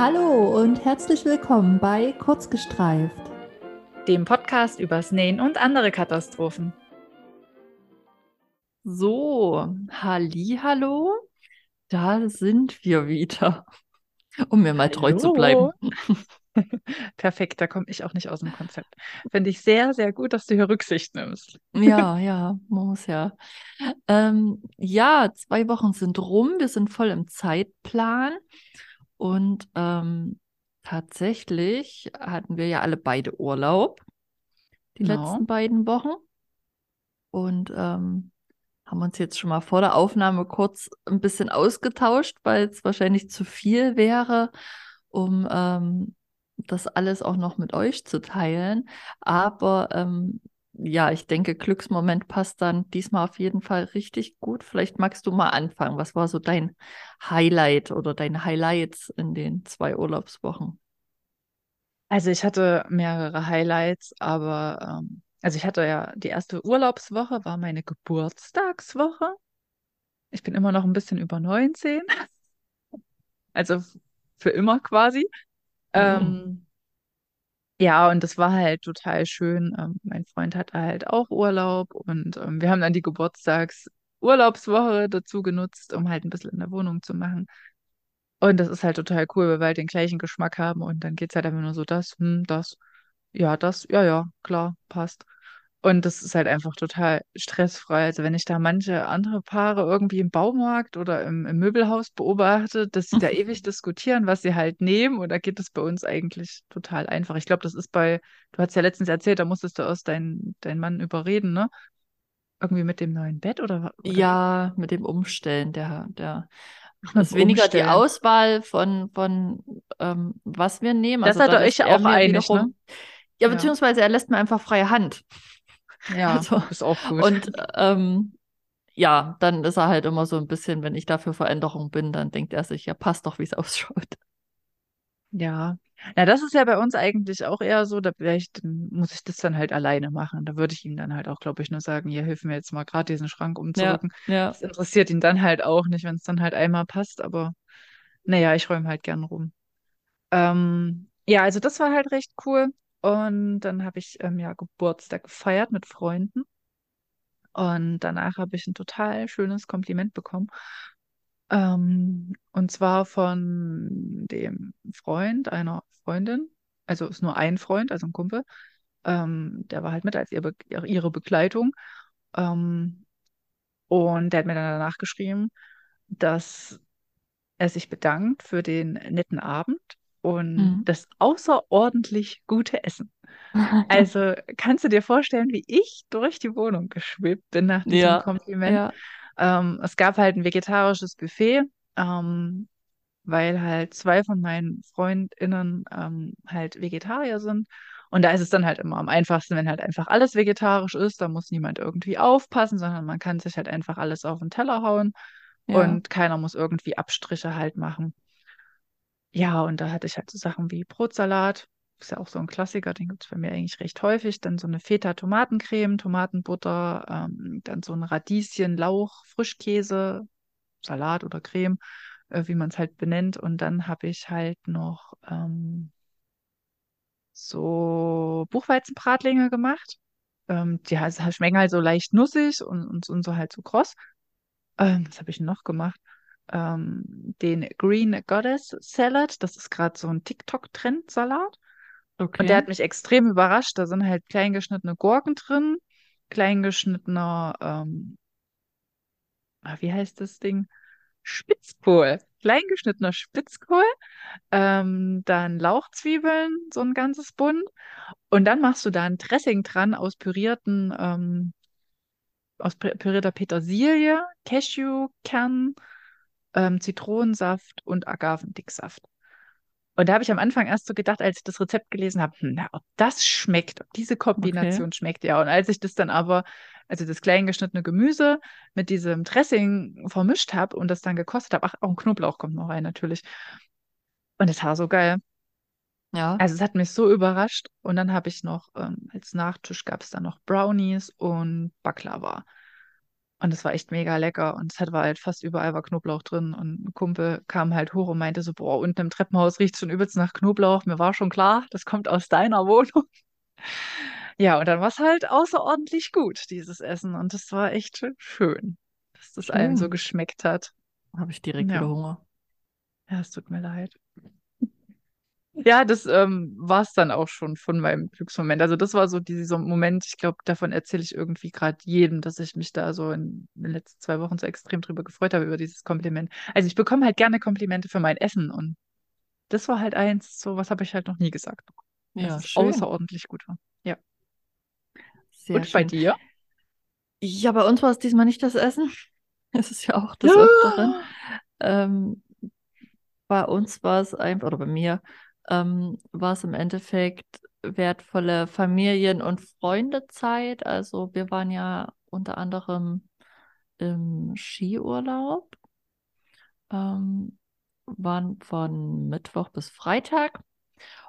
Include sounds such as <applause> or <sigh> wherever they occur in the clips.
Hallo und herzlich willkommen bei Kurzgestreift, dem Podcast übers Nähen und andere Katastrophen. So, Halli, hallo, da sind wir wieder, um mir mal treu zu bleiben. <laughs> Perfekt, da komme ich auch nicht aus dem Konzept. Finde ich sehr, sehr gut, dass du hier Rücksicht nimmst. Ja, <laughs> ja, muss ja. Ähm, ja, zwei Wochen sind rum, wir sind voll im Zeitplan und ähm, tatsächlich hatten wir ja alle beide Urlaub, die genau. letzten beiden Wochen. Und ähm, haben uns jetzt schon mal vor der Aufnahme kurz ein bisschen ausgetauscht, weil es wahrscheinlich zu viel wäre, um ähm, das alles auch noch mit euch zu teilen. Aber ähm, ja, ich denke, Glücksmoment passt dann diesmal auf jeden Fall richtig gut. Vielleicht magst du mal anfangen. Was war so dein Highlight oder deine Highlights in den zwei Urlaubswochen? Also ich hatte mehrere Highlights, aber ähm, also ich hatte ja die erste Urlaubswoche, war meine Geburtstagswoche. Ich bin immer noch ein bisschen über 19. <laughs> Also für immer quasi. Mhm. Ähm, ja, und das war halt total schön. Ähm, mein Freund hatte halt auch Urlaub und ähm, wir haben dann die Geburtstagsurlaubswoche dazu genutzt, um halt ein bisschen in der Wohnung zu machen. Und das ist halt total cool, weil wir halt den gleichen Geschmack haben und dann geht es halt einfach nur so, das, hm, das, ja, das, ja, ja, klar, passt. Und das ist halt einfach total stressfrei. Also wenn ich da manche andere Paare irgendwie im Baumarkt oder im, im Möbelhaus beobachte, dass sie da ewig <laughs> diskutieren, was sie halt nehmen, und da geht es bei uns eigentlich total einfach. Ich glaube, das ist bei, du hast ja letztens erzählt, da musstest du erst deinen dein Mann überreden, ne? Irgendwie mit dem neuen Bett oder? oder? Ja, mit dem Umstellen, der, der ist weniger Umstellen. die Auswahl von, von ähm, was wir nehmen. Das also, hat er euch auch einig, ne? Ja, beziehungsweise er lässt mir einfach freie Hand. Ja, <laughs> also, ist auch gut. Und ähm, ja, dann ist er halt immer so ein bisschen, wenn ich dafür Veränderung bin, dann denkt er sich, ja, passt doch, wie es <laughs> ausschaut. Ja, na, das ist ja bei uns eigentlich auch eher so, da vielleicht muss ich das dann halt alleine machen. Da würde ich ihm dann halt auch, glaube ich, nur sagen, hier, hilf mir jetzt mal gerade diesen Schrank umzurücken. Ja, ja. Das interessiert ihn dann halt auch nicht, wenn es dann halt einmal passt, aber naja, ich räume halt gern rum. Ähm, ja, also das war halt recht cool. Und dann habe ich ähm, ja Geburtstag gefeiert mit Freunden. Und danach habe ich ein total schönes Kompliment bekommen. Ähm, und zwar von dem Freund einer Freundin. Also ist nur ein Freund, also ein Kumpel. Ähm, der war halt mit als ihr Be ihre Begleitung. Ähm, und der hat mir dann danach geschrieben, dass er sich bedankt für den netten Abend und mhm. das außerordentlich gute Essen. <laughs> Also kannst du dir vorstellen, wie ich durch die Wohnung geschwebt bin nach diesem ja, Kompliment. Ja. Ähm, es gab halt ein vegetarisches Buffet, ähm, weil halt zwei von meinen FreundInnen ähm, halt Vegetarier sind. Und da ist es dann halt immer am einfachsten, wenn halt einfach alles vegetarisch ist. Da muss niemand irgendwie aufpassen, sondern man kann sich halt einfach alles auf den Teller hauen ja. und keiner muss irgendwie Abstriche halt machen. Ja, und da hatte ich halt so Sachen wie Brotsalat, ist ja auch so ein Klassiker, den gibt es bei mir eigentlich recht häufig. Dann so eine Feta-Tomatencreme, Tomatenbutter, ähm, dann so ein Radieschen, Lauch, Frischkäse, Salat oder Creme, äh, wie man es halt benennt. Und dann habe ich halt noch ähm, so Buchweizenbratlinge gemacht. Ähm, die schmecken halt so leicht nussig und, und, und so halt so kross. Ähm, was habe ich noch gemacht? Ähm, den Green Goddess Salad. Das ist gerade so ein TikTok-Trend-Salat. Okay. Und der hat mich extrem überrascht. Da sind halt kleingeschnittene Gurken drin, kleingeschnittener, ähm, ah, wie heißt das Ding? Spitzkohl. Kleingeschnittener Spitzkohl, ähm, dann Lauchzwiebeln, so ein ganzes Bund. Und dann machst du da ein Dressing dran aus pürierten, ähm, aus pürierter Petersilie, Cashewkern, ähm, Zitronensaft und Agavendicksaft. Und da habe ich am Anfang erst so gedacht, als ich das Rezept gelesen habe, hm, na, ob das schmeckt, ob diese Kombination okay. schmeckt, ja. Und als ich das dann aber, also das klein geschnittene Gemüse mit diesem Dressing vermischt habe und das dann gekostet habe, ach, auch ein Knoblauch kommt noch rein natürlich. Und es war so geil. Ja. Also es hat mich so überrascht. Und dann habe ich noch, ähm, als Nachtisch gab es dann noch Brownies und Baklava. Und es war echt mega lecker. Und es hat, war halt fast überall war Knoblauch drin. Und ein Kumpel kam halt hoch und meinte so, boah, unten im Treppenhaus riecht schon übelst nach Knoblauch. Mir war schon klar, das kommt aus deiner Wohnung. <laughs> Ja, und dann war es halt außerordentlich gut, dieses Essen. Und es war echt schön, dass das allen so geschmeckt hat. Habe ich direkt Ja, wieder Hunger. ja, es tut mir leid. Ja, das ähm, war es dann auch schon von meinem Glücksmoment. Also das war so dieser Moment, ich glaube, davon erzähle ich irgendwie gerade jedem, dass ich mich da so in den letzten zwei Wochen so extrem drüber gefreut habe, über dieses Kompliment. Also ich bekomme halt gerne Komplimente für mein Essen und das war halt eins, so was habe ich halt noch nie gesagt, Ja, es schön. außerordentlich gut war. Ja. Sehr Und bei schön. dir? Ja, bei uns war es diesmal nicht das Essen. <laughs> Es ist ja auch des Öfteren. Ähm, bei uns war es einfach, oder bei mir, ähm, war es im Endeffekt wertvolle Familien- und Freundezeit. Also wir waren ja unter anderem im Skiurlaub, ähm, waren von Mittwoch bis Freitag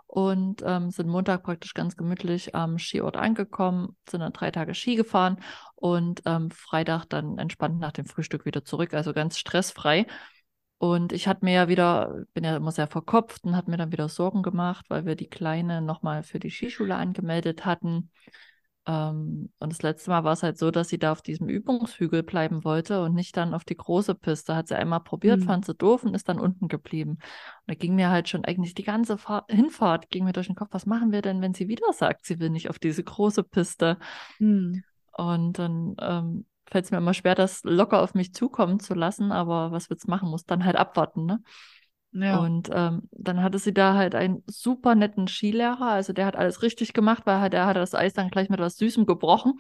und ähm, sind Montag praktisch ganz gemütlich am Skiort angekommen, sind dann drei Tage Ski gefahren und ähm, Freitag dann entspannt nach dem Frühstück wieder zurück, also ganz stressfrei. Und ich hatte mir ja wieder, bin ja immer sehr verkopft und habe mir dann wieder Sorgen gemacht, weil wir die Kleine nochmal für die Skischule angemeldet hatten. Ähm, und das letzte Mal war es halt so, dass sie da auf diesem Übungshügel bleiben wollte und nicht dann auf die große Piste. Hat sie einmal probiert, Hm. fand sie doof und ist dann unten geblieben. Und da ging mir halt schon eigentlich die ganze Fahr Hinfahrt ging mir durch den Kopf, was machen wir denn, wenn sie wieder sagt, sie will nicht auf diese große Piste? Hm. Und dann ähm, fällt es mir immer schwer, das locker auf mich zukommen zu lassen, aber was du machen? Muss dann halt abwarten, ne? Ja. Und ähm, dann hatte sie da halt einen super netten Skilehrer, also der hat alles richtig gemacht, weil halt, der hat das Eis dann gleich mit was Süßem gebrochen.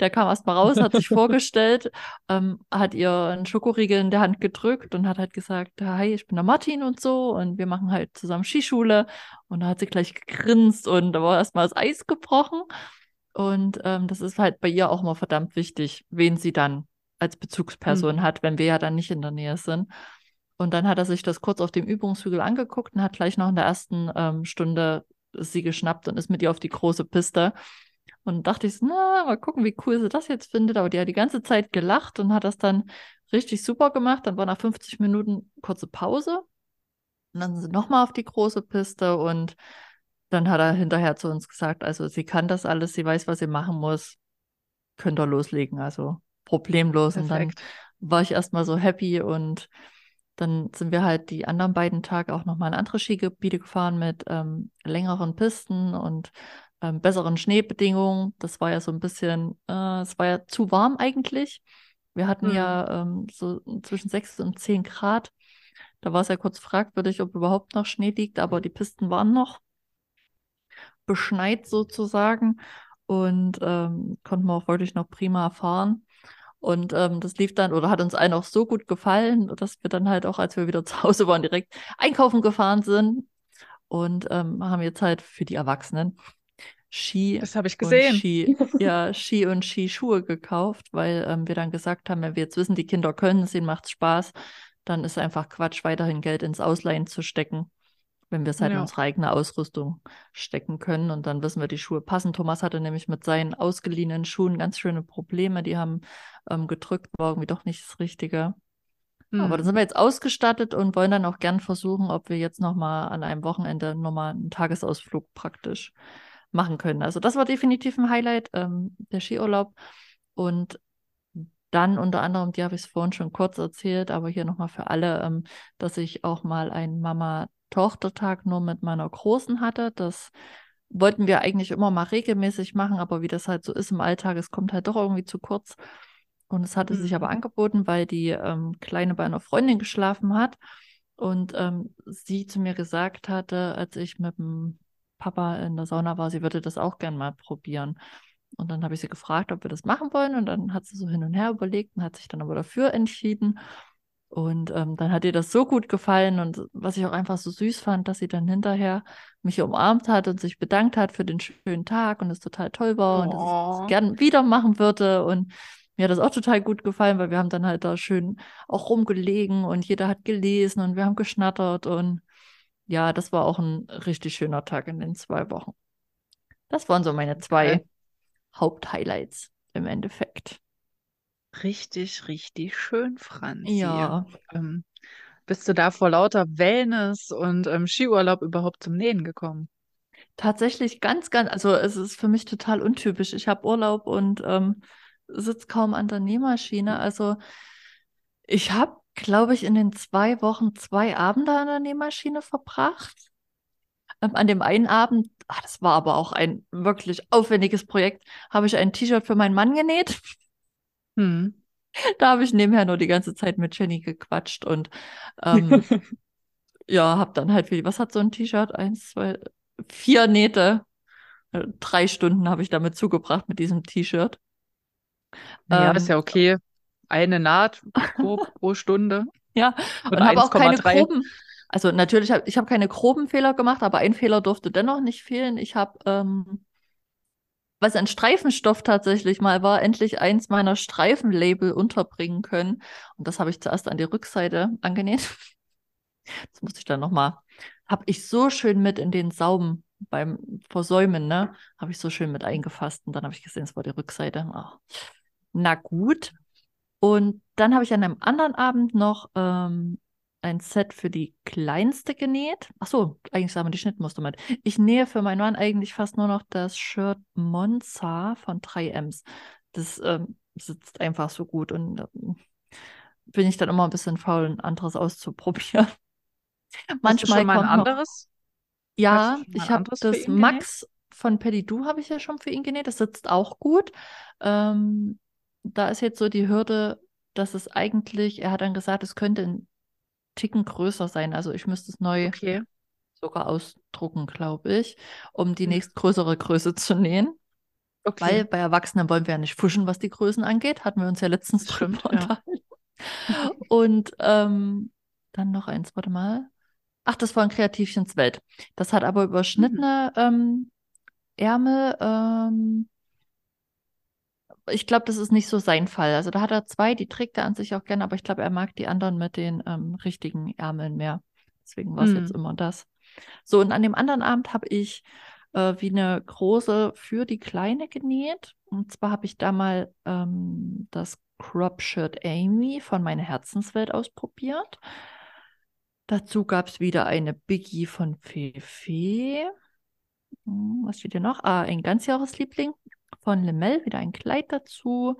Der kam erst mal raus, hat sich <laughs> vorgestellt, ähm, hat ihr einen Schokoriegel in der Hand gedrückt und hat halt gesagt, hi, ich bin der Martin und so und wir machen halt zusammen Skischule. Und da hat sie gleich gegrinst und da war erst mal das Eis gebrochen. Und ähm, das ist halt bei ihr auch mal verdammt wichtig, wen sie dann als Bezugsperson Hm. hat, wenn wir ja dann nicht in der Nähe sind. Und dann hat er sich das kurz auf dem Übungshügel angeguckt und hat gleich noch in der ersten ähm, Stunde sie geschnappt und ist mit ihr auf die große Piste. Und dachte ich, so, na, mal gucken, wie cool sie das jetzt findet. Aber die hat die ganze Zeit gelacht und hat das dann richtig super gemacht. Dann war nach 50 Minuten kurze Pause. Und dann sind sie nochmal auf die große Piste und dann hat er hinterher zu uns gesagt, also sie kann das alles, sie weiß, was sie machen muss, könnt ihr loslegen, also problemlos. Und dann Perfekt. war ich erstmal so happy und dann sind wir halt die anderen beiden Tage auch nochmal in andere Skigebiete gefahren mit ähm, längeren Pisten und ähm, besseren Schneebedingungen. Das war ja so ein bisschen, äh, es war ja zu warm eigentlich. Wir hatten Hm. ja ähm, so zwischen 6 und 10 Grad. Da war es ja kurz fragwürdig, ob überhaupt noch Schnee liegt, aber die Pisten waren noch beschneit sozusagen und ähm, konnten wir auch wirklich noch prima fahren. Und ähm, das lief dann oder hat uns allen auch so gut gefallen, dass wir dann halt auch, als wir wieder <laughs> zu Hause waren, direkt einkaufen gefahren sind und ähm, haben jetzt halt für die Erwachsenen Ski Das habe ich und gesehen. Ski, <laughs> ja, Ski und Skischuhe gekauft, weil ähm, wir dann gesagt haben, wenn wir jetzt wissen, die Kinder können es, ihnen macht es Spaß, dann ist einfach Quatsch, weiterhin Geld ins Ausleihen zu stecken, wenn wir es halt in Ja. unsere eigene Ausrüstung stecken können. Und dann wissen wir, die Schuhe passen. Thomas hatte nämlich mit seinen ausgeliehenen Schuhen ganz schöne Probleme. Die haben ähm, gedrückt, war irgendwie doch nicht das Richtige. Aber dann Hm. sind wir jetzt ausgestattet und wollen dann auch gern versuchen, ob wir jetzt nochmal an einem Wochenende nochmal einen Tagesausflug praktisch machen können. Also das war definitiv ein Highlight, ähm, der Skiurlaub. Und dann unter anderem, die habe ich es vorhin schon kurz erzählt, aber hier nochmal für alle, ähm, dass ich auch mal einen Mama-Tochter-Tag nur mit meiner Großen hatte. Das wollten wir eigentlich immer mal regelmäßig machen, aber wie das halt so ist im Alltag, es kommt halt doch irgendwie zu kurz. Und es hatte sich aber Hm. angeboten, weil die ähm, Kleine bei einer Freundin geschlafen hat und ähm, sie zu mir gesagt hatte, als ich mit dem Papa in der Sauna war, sie würde das auch gern mal probieren. Und dann habe ich sie gefragt, ob wir das machen wollen. Und dann hat sie so hin und her überlegt und hat sich dann aber dafür entschieden. Und ähm, dann hat ihr das so gut gefallen und was ich auch einfach so süß fand, dass sie dann hinterher mich umarmt hat und sich bedankt hat für den schönen Tag und es total toll war und dass sie es Oh. gern wieder machen würde. Und mir hat das auch total gut gefallen, weil wir haben dann halt da schön auch rumgelegen und jeder hat gelesen und wir haben geschnattert und ja, das war auch ein richtig schöner Tag in den zwei Wochen. Das waren so meine zwei Geil. Haupthighlights im Endeffekt. richtig, richtig schön, Franzi. Ja, Ähm, bist du da vor lauter Wellness und ähm, Skiurlaub überhaupt zum Nähen gekommen? tatsächlich ganz, ganz, also es ist für mich total untypisch. Ich habe Urlaub und ähm, sitze kaum an der Nähmaschine. Also ich habe, glaube ich, in den zwei Wochen zwei Abende an der Nähmaschine verbracht. Ähm, an dem einen Abend, ach, das war aber auch ein wirklich aufwendiges Projekt, habe ich ein T-Shirt für meinen Mann genäht. Hm. <laughs> Da habe ich nebenher nur die ganze Zeit mit Jenny gequatscht und ähm, <laughs> ja, habe dann halt viel, was hat so ein T-Shirt? Eins, zwei, vier Nähte. Äh, Drei Stunden habe ich damit zugebracht mit diesem T-Shirt. Ist Ähm, ja okay. Eine Naht <laughs> grob pro Stunde ja, oder und habe auch keine 1,3. groben, also natürlich, hab, ich habe keine groben Fehler gemacht, aber ein Fehler durfte dennoch nicht fehlen. Ich habe, ähm, was ein Streifenstoff tatsächlich mal war, endlich eins meiner Streifenlabel unterbringen können. Und das habe ich zuerst an die Rückseite angenäht. <laughs> Das muss ich dann nochmal, habe ich so schön mit in den Saum beim Versäumen, ne? Habe ich so schön mit eingefasst und dann habe ich gesehen, es war die Rückseite. Ah. Na gut. Und dann habe ich an einem anderen Abend noch ähm, ein Set für die Kleinste genäht. Ach so, eigentlich sagen wir die Schnittmuster mit. Ich nähe für meinen Mann eigentlich fast nur noch das Shirt Monza von 3Ms. Das ähm, sitzt einfach so gut und ähm, bin ich dann immer ein bisschen faul, ein anderes auszuprobieren. Manchmal ein kommt noch, anderes? Du ja, ich ein habe das? Max von Pedidou habe ich ja schon für ihn genäht. Das sitzt auch gut. Ähm, da ist jetzt so die Hürde, dass es eigentlich, er hat dann gesagt, es könnte ein Ticken größer sein. Also ich müsste es neu Okay. sogar ausdrucken, glaube ich, um die Hm. nächstgrößere Größe zu nähen. Weil Okay. bei Erwachsenen wollen wir ja nicht fuschen, was die Größen angeht. Hatten wir uns ja letztens Das drüber stimmt, ja. unterhalten. Und ähm, dann noch eins, warte mal. Ach, das war ein Kreativchens Welt. Das hat aber überschnittene ähm, Ärmel. Ähm, ich glaube, das ist nicht so sein Fall. Also da hat er zwei, die trägt er an sich auch gerne, aber ich glaube, er mag die anderen mit den ähm, richtigen Ärmeln mehr. Deswegen war es jetzt Hm. immer das. So, und an dem anderen Abend habe ich äh, wie eine große für die Kleine genäht. Und zwar habe ich da mal ähm, das Crop Shirt Amy von meiner Herzenswelt ausprobiert. Dazu gab es wieder eine Biggie von Fefe. Hm, Was steht hier noch? Ah, ein Ganzjahresliebling von Lemel, wieder ein Kleid dazu.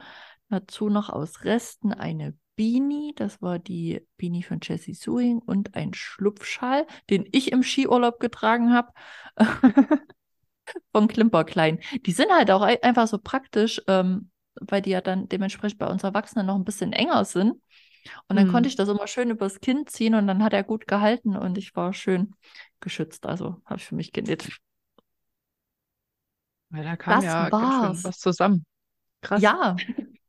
Dazu noch aus Resten eine Beanie, das war die Beanie von Jessie Suing und ein Schlupfschal, den ich im Skiurlaub getragen habe, <laughs> von Klimperklein. Die sind halt auch ei- einfach so praktisch, ähm, weil die ja dann dementsprechend bei uns Erwachsenen noch ein bisschen enger sind. Und dann konnte Hm. ich das immer schön übers Kinn ziehen und dann hat er gut gehalten und ich war schön geschützt. Also habe ich für mich genäht. Ja, da kam Das ja ganz schön war's. was zusammen. Krass. Ja, <laughs>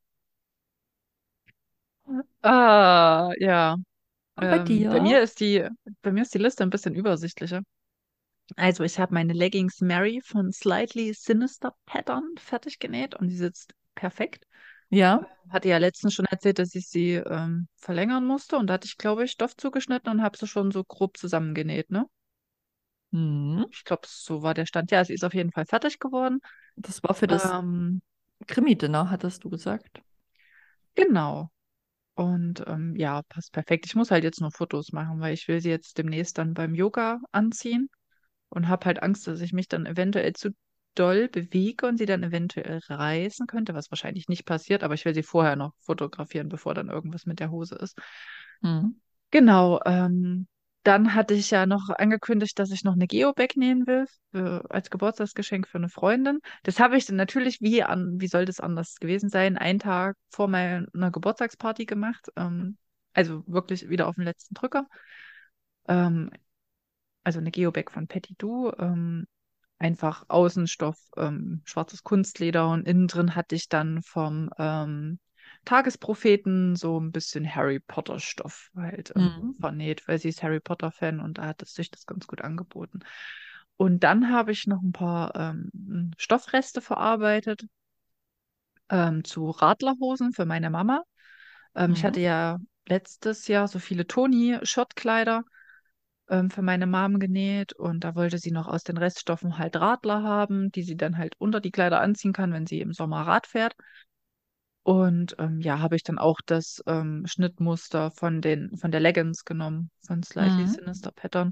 Ah, ja. und bei Ähm, bei mir dir? ist die, bei mir ist die Liste ein bisschen übersichtlicher. Also ich habe meine Leggings Mary von Slightly Sinister Pattern fertig genäht und die sitzt perfekt. Ja. Hatte ja letztens schon erzählt, dass ich sie ähm, verlängern musste und da hatte ich, glaube ich, Stoff zugeschnitten und habe sie schon so grob zusammengenäht, ne? Hm. Ich glaube, so war der Stand. Ja, sie ist auf jeden Fall fertig geworden. Das war für das Ähm, Krimi-Dinner, hattest du gesagt. genau. Und ähm, ja, passt perfekt. Ich muss halt jetzt nur Fotos machen, weil ich will sie jetzt demnächst dann beim Yoga anziehen und habe halt Angst, dass ich mich dann eventuell zu doll bewege und sie dann eventuell reißen könnte, was wahrscheinlich nicht passiert, aber ich will sie vorher noch fotografieren, bevor dann irgendwas mit der Hose ist. Hm. Genau, ähm, dann hatte ich ja noch angekündigt, dass ich noch eine Geobag nähen will für, als Geburtstagsgeschenk für eine Freundin. Das habe ich dann natürlich, wie, an, wie soll das anders gewesen sein, einen Tag vor meiner Geburtstagsparty gemacht. Ähm, also wirklich wieder auf den letzten Drücker. Ähm, also eine Geobag von Petit-Du. Ähm, einfach Außenstoff, ähm, schwarzes Kunstleder und innen drin hatte ich dann vom ähm, Tagespropheten so ein bisschen Harry Potter Stoff halt ähm, Hm. vernäht, weil sie ist Harry Potter Fan und da hat es sich das ganz gut angeboten. Und dann habe ich noch ein paar ähm, Stoffreste verarbeitet ähm, zu Radlerhosen für meine Mama. Ähm, ich Hm. hatte ja letztes Jahr so viele Toni-Shirtkleider ähm, für meine Mom genäht und da wollte sie noch aus den Reststoffen halt Radler haben, die sie dann halt unter die Kleider anziehen kann, wenn sie im Sommer Rad fährt. Und ähm, ja, habe ich dann auch das ähm, Schnittmuster von den, von der Leggings genommen, von Slightly Mhm. Sinister Pattern.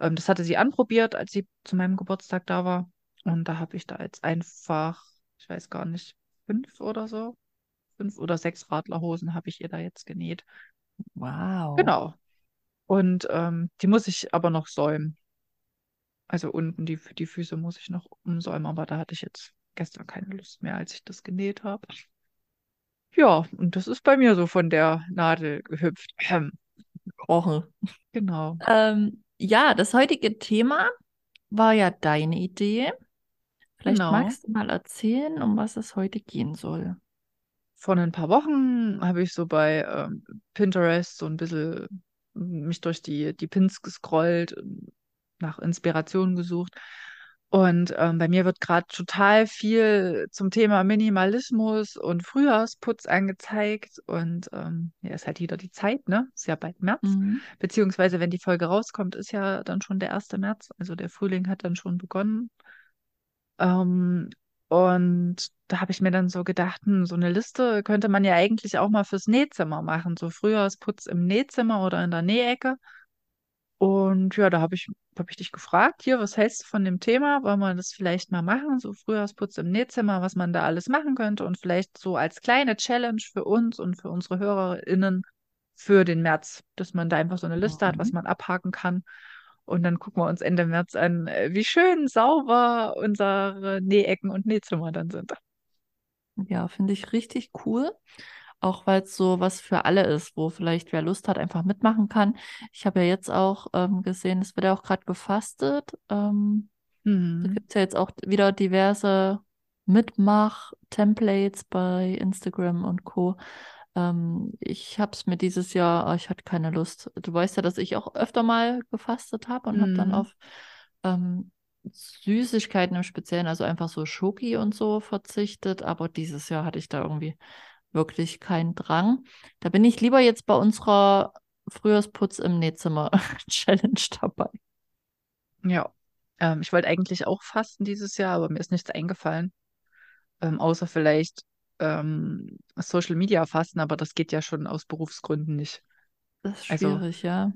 Ähm, das hatte sie anprobiert, als sie zu meinem Geburtstag da war. Und da habe ich da jetzt einfach, ich weiß gar nicht, fünf oder so, fünf oder sechs Radlerhosen habe ich ihr da jetzt genäht. Wow. Genau. Und ähm, die muss ich aber noch säumen. Also unten die, die Füße muss ich noch umsäumen, aber da hatte ich jetzt gestern keine Lust mehr, als ich das genäht habe. Ja, und das ist bei mir so von der Nadel gehüpft. Rochen. genau. Ähm, ja, das heutige Thema war ja deine Idee. Vielleicht Genau. magst du mal erzählen, um was es heute gehen soll. Vor ein paar Wochen habe ich so bei ähm, Pinterest so ein bisschen mich durch die, die Pins gescrollt, nach Inspiration gesucht. Und ähm, bei mir wird gerade total viel zum Thema Minimalismus und Frühjahrsputz angezeigt. Und ähm, ja, ist halt wieder die Zeit, ne? Ist ja bald März. Mhm. Beziehungsweise, wenn die Folge rauskommt, ist ja dann schon der erste März. Also der Frühling hat dann schon begonnen. Ähm, und da habe ich mir dann so gedacht, hm, so eine Liste könnte man ja eigentlich auch mal fürs Nähzimmer machen. So Frühjahrsputz im Nähzimmer oder in der Nähecke. Und ja, da habe ich, hab ich dich gefragt, hier, was hältst du von dem Thema? Wollen wir das vielleicht mal machen? So Frühjahrsputz im Nähzimmer, was man da alles machen könnte und vielleicht so als kleine Challenge für uns und für unsere HörerInnen für den März, dass man da einfach so eine Liste hat, was Mhm. man abhaken kann. Und dann gucken wir uns Ende März an, äh, wie schön sauber unsere Nähecken und Nähzimmer dann sind. Ja, finde ich richtig cool. Auch weil es so was für alle ist, wo vielleicht wer Lust hat, einfach mitmachen kann. Ich habe ja jetzt auch ähm, gesehen, es wird ja auch gerade gefastet. Ähm, da Mhm. gibt es ja jetzt auch wieder diverse Mitmach-Templates bei Instagram und Co. Ähm, ich habe es mir dieses Jahr, ah, ich hatte keine Lust. Du weißt ja, dass ich auch öfter mal gefastet habe und habe dann Mhm. auf ähm, Süßigkeiten im Speziellen, also einfach so Schoki und so verzichtet. Aber dieses Jahr hatte ich da irgendwie wirklich keinen Drang. Da bin ich lieber jetzt bei unserer Frühjahrsputz im Nähzimmer <laughs> Challenge dabei. Ja. Ähm, ich wollte eigentlich auch fasten dieses Jahr, aber mir ist nichts eingefallen. ähm, außer vielleicht ähm, Social Media fasten, aber das geht ja schon aus Berufsgründen nicht. Das ist Also schwierig, ja.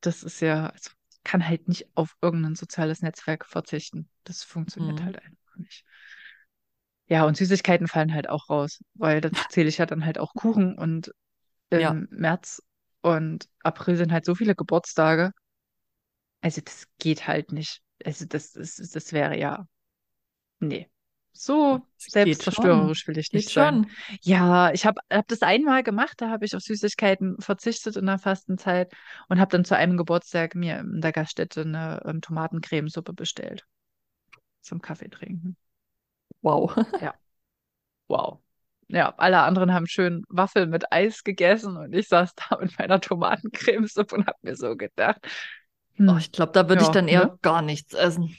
das ist ja, also ich kann halt nicht auf irgendein soziales Netzwerk verzichten. Das funktioniert Hm. halt einfach nicht. Ja, und Süßigkeiten fallen halt auch raus, weil dazu zähle ich ja dann halt auch Kuchen und Ja, im März und April sind halt so viele Geburtstage. Also das geht halt nicht. Also das, das, das wäre ja, nee. So geht schon. selbstzerstörerisch will ich Geht nicht sein. schon. Ja, ich habe hab das einmal gemacht, da habe ich auf Süßigkeiten verzichtet in der Fastenzeit und habe dann zu einem Geburtstag mir in der Gaststätte eine ähm, Tomatencremesuppe bestellt zum Kaffee trinken. Wow. Ja, wow. Ja, alle anderen haben schön Waffeln mit Eis gegessen und ich saß da mit meiner Tomatencremesuppe und habe mir so gedacht, Oh, hm, ich glaube, da würde ich ja, dann ne? eher gar nichts essen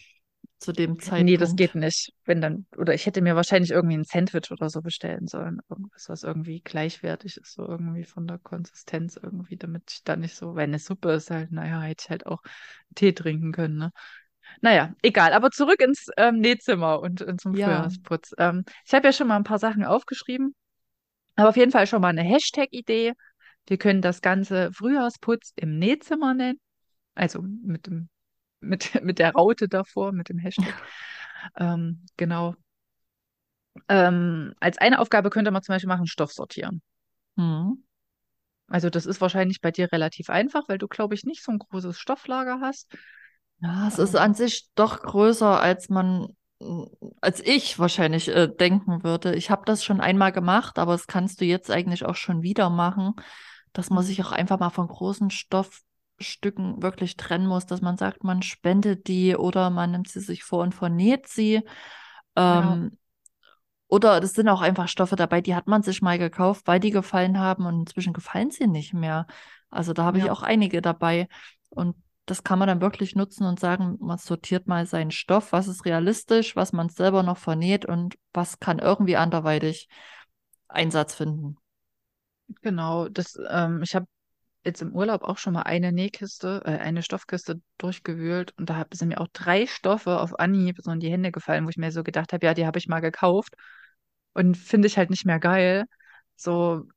zu dem Nee, das Zeitpunkt. geht nicht. Wenn dann, oder ich hätte mir wahrscheinlich irgendwie ein Sandwich oder so bestellen sollen. Irgendwas, was irgendwie gleichwertig ist, so irgendwie von der Konsistenz irgendwie, damit ich da nicht so, weil eine Suppe ist halt, naja, hätte ich halt auch Tee trinken können, ne? Naja, egal. Aber zurück ins ähm, Nähzimmer und, und zum Ja. Frühjahrsputz. Ähm, ich habe ja schon mal ein paar Sachen aufgeschrieben, aber auf jeden Fall schon mal eine Hashtag-Idee. Wir können das Ganze Frühjahrsputz im Nähzimmer nennen. Also mit dem, <laughs> mit, mit der Raute davor, mit dem Hashtag. Ähm, genau. Ähm, als eine Aufgabe könnte man zum Beispiel machen, Stoff sortieren. Hm. Also das ist wahrscheinlich bei dir relativ einfach, weil du, glaube ich, nicht so ein großes Stofflager hast. Ja, es ist an sich doch größer, als man, als ich wahrscheinlich äh, denken würde. Ich habe das schon einmal gemacht, aber das kannst du jetzt eigentlich auch schon wieder machen, dass man sich auch einfach mal von großen Stoffstücken wirklich trennen muss, dass man sagt, man spendet die oder man nimmt sie sich vor und vernäht sie. ja, Ähm, oder das sind auch einfach Stoffe dabei, die hat man sich mal gekauft, weil die gefallen haben und inzwischen gefallen sie nicht mehr. Also da habe ich ja, auch einige dabei. Und das kann man dann wirklich nutzen und sagen, man sortiert mal seinen Stoff, was ist realistisch, was man selber noch vernäht und was kann irgendwie anderweitig Einsatz finden. genau. Das, ähm, ich habe jetzt im Urlaub auch schon mal eine Nähkiste, äh, eine Stoffkiste durchgewühlt und da sind mir auch drei Stoffe auf Anhieb so in die Hände gefallen, wo ich mir so gedacht habe, ja, die habe ich mal gekauft. und finde ich halt nicht mehr geil. So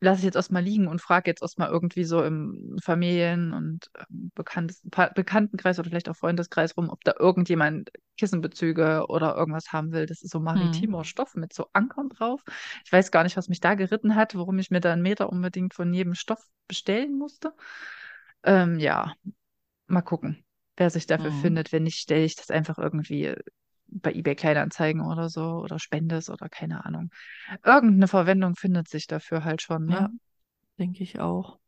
lasse ich jetzt erstmal liegen und frage jetzt erstmal irgendwie so im Familien- und ähm, Bekanntes, Bekanntenkreis oder vielleicht auch Freundeskreis rum, ob da irgendjemand Kissenbezüge oder irgendwas haben will. Das ist so Hm. maritimer Stoff mit so Ankern drauf. Ich weiß gar nicht, was mich da geritten hat, warum ich mir da einen Meter unbedingt von jedem Stoff bestellen musste. Ähm, ja, mal gucken, wer sich dafür Hm. findet. Wenn nicht, stelle ich das einfach irgendwie bei eBay Kleinanzeigen oder so oder spende es oder keine Ahnung. Irgendeine Verwendung findet sich dafür halt schon, ne? Ja, denke ich auch.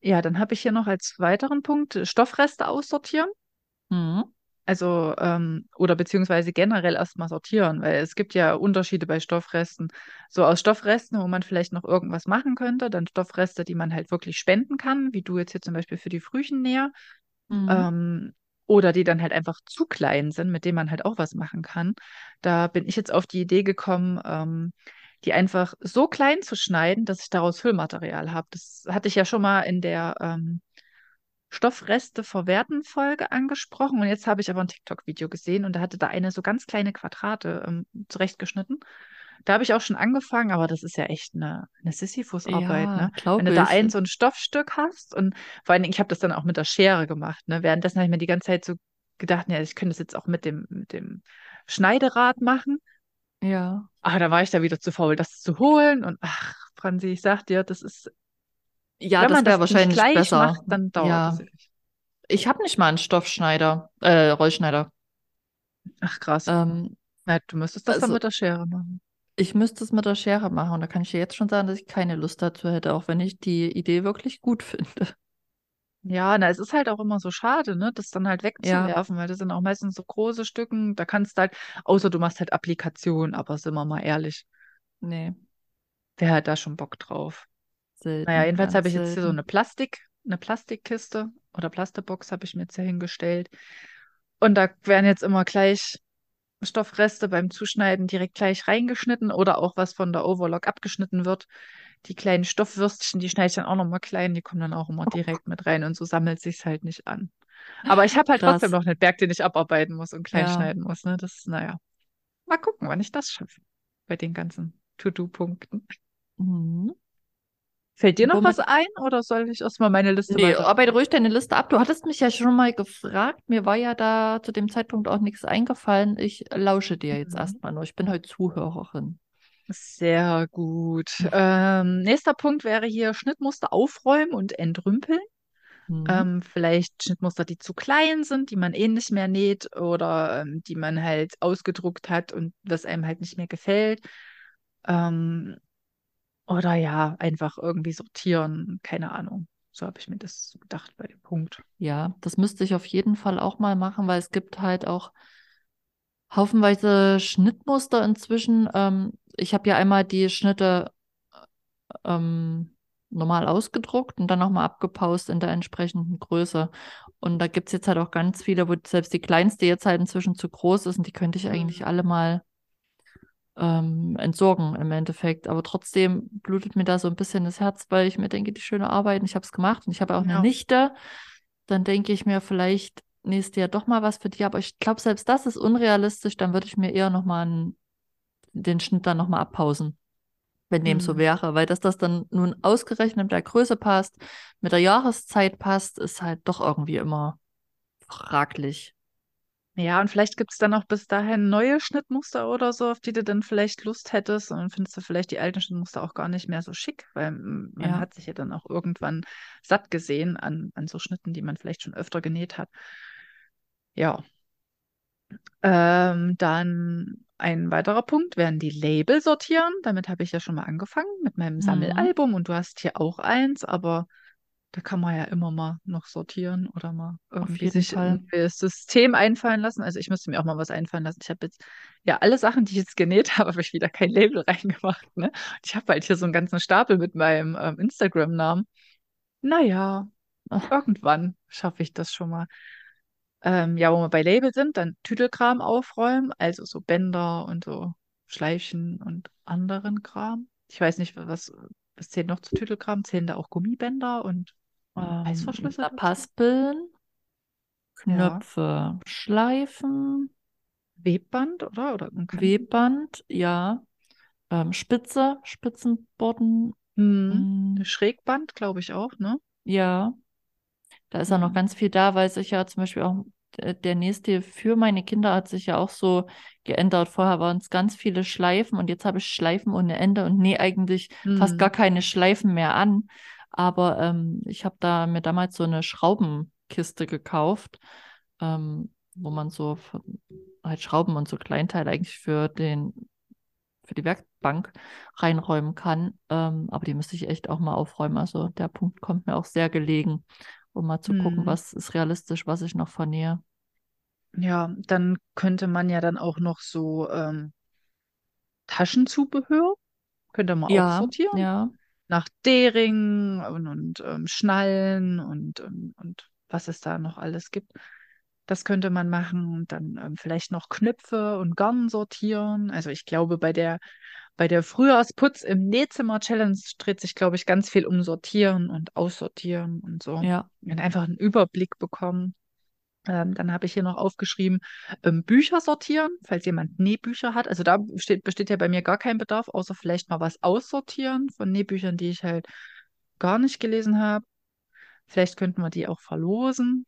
Ja, dann habe ich hier noch als weiteren Punkt äh, Stoffreste aussortieren. Hm. Also, ähm, oder beziehungsweise generell erstmal sortieren, weil es gibt ja Unterschiede bei Stoffresten. So aus Stoffresten, wo man vielleicht noch irgendwas machen könnte, dann Stoffreste, die man halt wirklich spenden kann, wie du jetzt hier zum Beispiel für die Frühchennäher, Hm. ähm, oder die dann halt einfach zu klein sind, mit denen man halt auch was machen kann. Da bin ich jetzt auf die Idee gekommen, ähm, die einfach so klein zu schneiden, dass ich daraus Füllmaterial habe. Das hatte ich ja schon mal in der ähm, Stoffreste verwerten Folge angesprochen und jetzt habe ich aber ein TikTok-Video gesehen und da hatte da eine so ganz kleine Quadrate ähm, zurechtgeschnitten. Da habe ich auch schon angefangen, aber das ist ja echt eine, eine Sisyphus-Arbeit, Ja, ne? Wenn du da ich. ein so ein Stoffstück hast und vor allen Dingen, ich habe das dann auch mit der Schere gemacht, ne? Währenddessen habe ich mir die ganze Zeit so gedacht, ja, ich könnte das jetzt auch mit dem, mit dem Schneiderad machen. Ja. Aber da war ich da wieder zu faul, das zu holen und ach, Franzi, ich sag dir, das ist, Ja, wenn das wäre wahrscheinlich gleich macht, besser. dann dauert Ja. ewig. Ich habe nicht mal einen Stoffschneider, äh, Rollschneider. Ach krass. Ähm, Na, du müsstest das dann also mit der Schere machen. Ich müsste es mit der Schere machen und da kann ich dir jetzt schon sagen, dass ich keine Lust dazu hätte, auch wenn ich die Idee wirklich gut finde. Ja, na, es ist halt auch immer so schade, ne, das dann halt Ja, wegzuwerfen, weil das sind auch meistens so große Stücken, da kannst du halt, außer du machst halt Applikationen, aber sind wir mal ehrlich, nee, wer hat da schon Bock drauf? Naja, selten, jedenfalls habe ich jetzt hier so eine Plastik, eine Plastikkiste oder Plastikbox habe ich mir jetzt hier hingestellt. Und da werden jetzt immer gleich Stoffreste beim Zuschneiden direkt gleich reingeschnitten oder auch was von der Overlock abgeschnitten wird. Die kleinen Stoffwürstchen, die schneide ich dann auch nochmal klein, die kommen dann auch immer direkt mit rein und so sammelt sich's halt nicht an. Aber ich habe halt trotzdem Krass. noch einen Berg, den ich abarbeiten muss und klein Ja. schneiden muss. Ne? Das ist, naja, mal gucken, wann ich das schaffe bei den ganzen To-Do-Punkten. Mhm. Fällt dir noch was Womit? ein oder soll ich erstmal meine Liste Nee, weiterführen? arbeite ruhig deine Liste ab. Du hattest mich ja schon mal gefragt. Mir war ja da zu dem Zeitpunkt auch nichts eingefallen. Ich lausche dir jetzt Mhm. erstmal nur. Ich bin heute Zuhörerin. Sehr gut. Ähm, nächster Punkt wäre hier Schnittmuster aufräumen und entrümpeln. Mhm. Ähm, vielleicht Schnittmuster, die zu klein sind, die man eh nicht mehr näht oder ähm, die man halt ausgedruckt hat und was einem halt nicht mehr gefällt. Ähm, oder ja, einfach irgendwie sortieren, keine Ahnung. So habe ich mir das gedacht bei dem Punkt. Ja, das müsste ich auf jeden Fall auch mal machen, weil es gibt halt auch haufenweise Schnittmuster inzwischen. Ähm, ich habe ja einmal die Schnitte ähm, normal ausgedruckt und dann nochmal abgepaust in der entsprechenden Größe. Und da gibt es jetzt halt auch ganz viele, wo selbst die kleinste jetzt halt inzwischen zu groß ist und die könnte ich eigentlich Mhm. alle mal ähm, entsorgen im Endeffekt. Aber trotzdem blutet mir da so ein bisschen das Herz, weil ich mir denke, die schöne Arbeit, und ich habe es gemacht und ich habe auch eine Ja. Nichte. Dann denke ich mir vielleicht nächstes Jahr doch mal was für die. Aber ich glaube, selbst das ist unrealistisch. Dann würde ich mir eher nochmal den Schnitt dann nochmal abpausen, wenn dem so Mhm. wäre. Weil dass das dann nun ausgerechnet mit der Größe passt, mit der Jahreszeit passt, ist halt doch irgendwie immer fraglich. Ja, und vielleicht gibt es dann auch bis dahin neue Schnittmuster oder so, auf die du dann vielleicht Lust hättest. Und dann findest du vielleicht die alten Schnittmuster auch gar nicht mehr so schick, weil man Ja. hat sich ja dann auch irgendwann satt gesehen an, an so Schnitten, die man vielleicht schon öfter genäht hat. Ja. Ähm, dann ein weiterer Punkt wären die Label sortieren. Damit habe ich ja schon mal angefangen mit meinem Mhm. Sammelalbum und du hast hier auch eins, aber da kann man ja immer mal noch sortieren oder mal irgendwie sich Fall. ein neues System einfallen lassen. Also ich müsste mir auch mal was einfallen lassen. Ich habe jetzt ja alle Sachen, die ich jetzt genäht <laughs> habe, habe ich wieder kein Label reingemacht. Ne? Ich habe halt hier so einen ganzen Stapel mit meinem ähm, Instagram-Namen. Naja, Ach, irgendwann schaffe ich das schon mal. Ähm, ja, wo wir bei Label sind, dann Tüdelkram aufräumen, also so Bänder und so Schleifchen und anderen Kram. Ich weiß nicht, was, was zählt noch zu Tüdelkram? Zählen da auch Gummibänder und ähm, Reißverschlüsse? Paspeln, Ja. Knöpfe, Schleifen. Webband, oder? Oder Webband, ja. Ähm, Spitze, Spitzenborden, Hm. mm, Schrägband, glaube ich auch, ne? ja. Da ist ja noch ganz viel da, weil sich ja zum Beispiel auch der nächste für meine Kinder hat sich ja auch so geändert. Vorher waren es ganz viele Schleifen und jetzt habe ich Schleifen ohne Ende und nähe eigentlich fast Hm. gar keine Schleifen mehr an. Aber ähm, ich habe da mir damals so eine Schraubenkiste gekauft, ähm, wo man so halt Schrauben und so Kleinteile eigentlich für den, für die Werkbank reinräumen kann. Ähm, aber die müsste ich echt auch mal aufräumen. Also der Punkt kommt mir auch sehr gelegen, um mal zu gucken, Hm. was ist realistisch, was ich noch vernähe. Ja, dann könnte man ja dann auch noch so ähm, Taschenzubehör, könnte man auch Ja, sortieren. ja, Nach D-Ring und, und ähm, Schnallen und, und, und was es da noch alles gibt. Das könnte man machen und dann ähm, vielleicht noch Knöpfe und Garn sortieren. Also ich glaube, bei der, bei der Frühjahrsputz im Nähzimmer-Challenge dreht sich, glaube ich, ganz viel um Sortieren und Aussortieren und so. ja. Und einfach einen Überblick bekommen. Ähm, dann habe ich hier noch aufgeschrieben, ähm, Bücher sortieren, falls jemand Nähbücher hat. Also da besteht, besteht ja bei mir gar kein Bedarf, außer vielleicht mal was aussortieren von Nähbüchern, die ich halt gar nicht gelesen habe. Vielleicht könnten wir die auch verlosen,